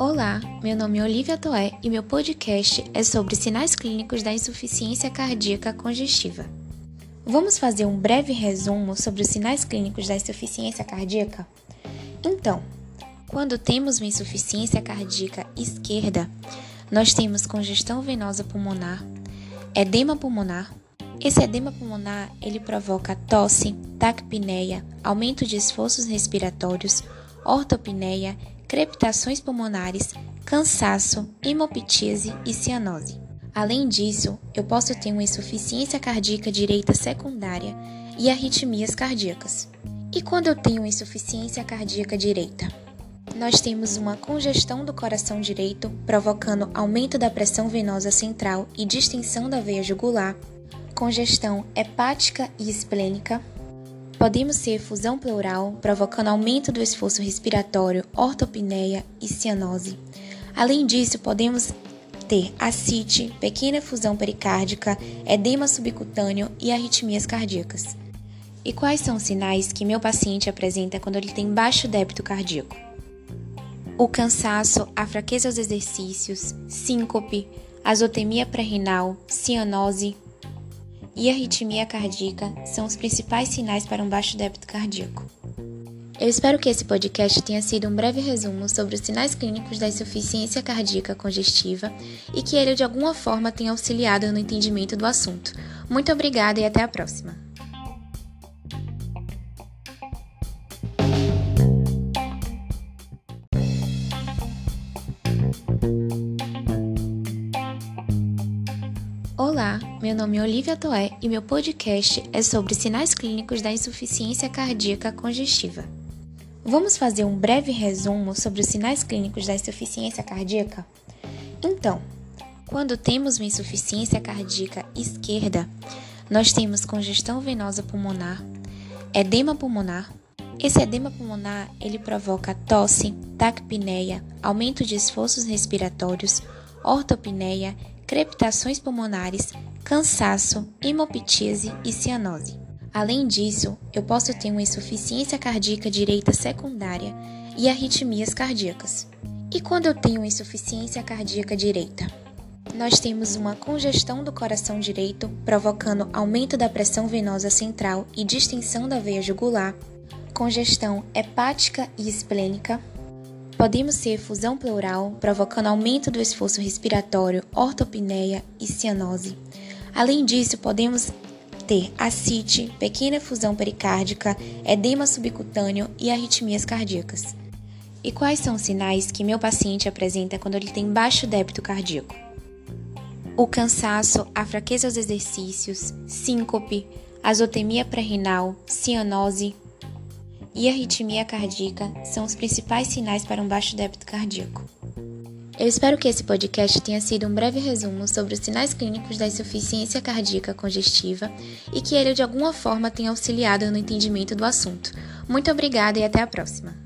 Olá, meu nome é Olivia Toé e meu podcast é sobre sinais clínicos da insuficiência cardíaca congestiva. Vamos fazer um breve resumo sobre os sinais clínicos da insuficiência cardíaca? Então, quando temos uma insuficiência cardíaca esquerda, nós temos congestão venosa pulmonar, edema pulmonar. Esse edema pulmonar ele provoca tosse, taquipneia, aumento de esforços respiratórios, ortopneia, crepitações pulmonares, cansaço, hemoptise e cianose. Além disso, eu posso ter uma insuficiência cardíaca direita secundária e arritmias cardíacas. E quando eu tenho insuficiência cardíaca direita? Nós temos uma congestão do coração direito, provocando aumento da pressão venosa central e distensão da veia jugular, congestão hepática e esplênica, Podemos ser efusão pleural, provocando aumento do esforço respiratório, ortopneia e cianose. Além disso, podemos ter ascite, pequena efusão pericárdica, edema subcutâneo e arritmias cardíacas. E quais são os sinais que meu paciente apresenta quando ele tem baixo débito cardíaco? O cansaço, a fraqueza aos exercícios, síncope, azotemia pré-renal, cianose, e arritmia cardíaca são os principais sinais para um baixo débito cardíaco. Eu espero que esse podcast tenha sido um breve resumo sobre os sinais clínicos da insuficiência cardíaca congestiva e que ele de alguma forma tenha auxiliado no entendimento do assunto. Muito obrigada e até a próxima! Olá, meu nome é Olivia Toé e meu podcast é sobre sinais clínicos da insuficiência cardíaca congestiva. Vamos fazer um breve resumo sobre os sinais clínicos da insuficiência cardíaca? Então, quando temos uma insuficiência cardíaca esquerda, nós temos congestão venosa pulmonar, edema pulmonar. Esse edema pulmonar ele provoca tosse, taquipneia, aumento de esforços respiratórios, ortopneia crepitações pulmonares, cansaço, hemoptise e cianose. Além disso, eu posso ter uma insuficiência cardíaca direita secundária e arritmias cardíacas. E quando eu tenho insuficiência cardíaca direita? Nós temos uma congestão do coração direito, provocando aumento da pressão venosa central e distensão da veia jugular, congestão hepática e esplênica, Podemos ser efusão pleural, provocando aumento do esforço respiratório, ortopneia e cianose. Além disso, podemos ter ascite, pequena efusão pericárdica, edema subcutâneo e arritmias cardíacas. E quais são os sinais que meu paciente apresenta quando ele tem baixo débito cardíaco? O cansaço, a fraqueza aos exercícios, síncope, azotemia pré-renal, cianose, e arritmia cardíaca são os principais sinais para um baixo débito cardíaco. Eu espero que esse podcast tenha sido um breve resumo sobre os sinais clínicos da insuficiência cardíaca congestiva e que ele de alguma forma tenha auxiliado no entendimento do assunto. Muito obrigada e até a próxima!